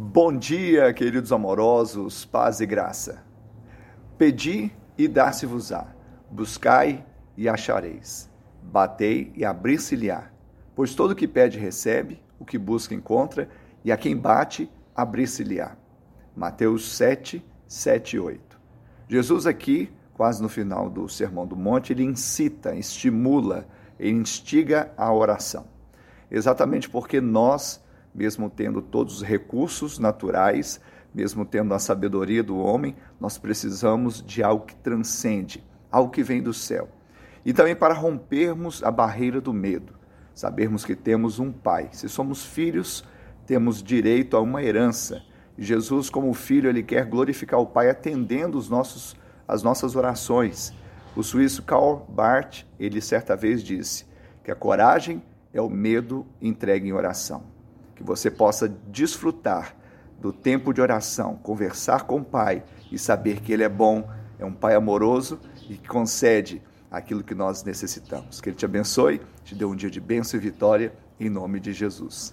Bom dia, queridos amorosos, paz e graça. Pedi e dar-se-vos-á, buscai e achareis, batei e abrir-se-lhe-á. Pois todo o que pede recebe, o que busca encontra, e a quem bate, abrir-se-lhe-á. Mateus 7, 7 e 8. Jesus aqui, quase no final do Sermão do Monte, ele incita, estimula, ele instiga a oração. Exatamente porque nós mesmo tendo todos os recursos naturais, mesmo tendo a sabedoria do homem, nós precisamos de algo que transcende, algo que vem do céu. E também para rompermos a barreira do medo, sabermos que temos um Pai. Se somos filhos, temos direito a uma herança. Jesus, como filho, ele quer glorificar o Pai atendendo os nossos, as nossas orações. O suíço Karl Barth, ele certa vez disse que a coragem é o medo entregue em oração que você possa desfrutar do tempo de oração, conversar com o Pai e saber que Ele é bom, é um Pai amoroso e que concede aquilo que nós necessitamos. Que Ele te abençoe, te dê um dia de bênção e vitória, em nome de Jesus.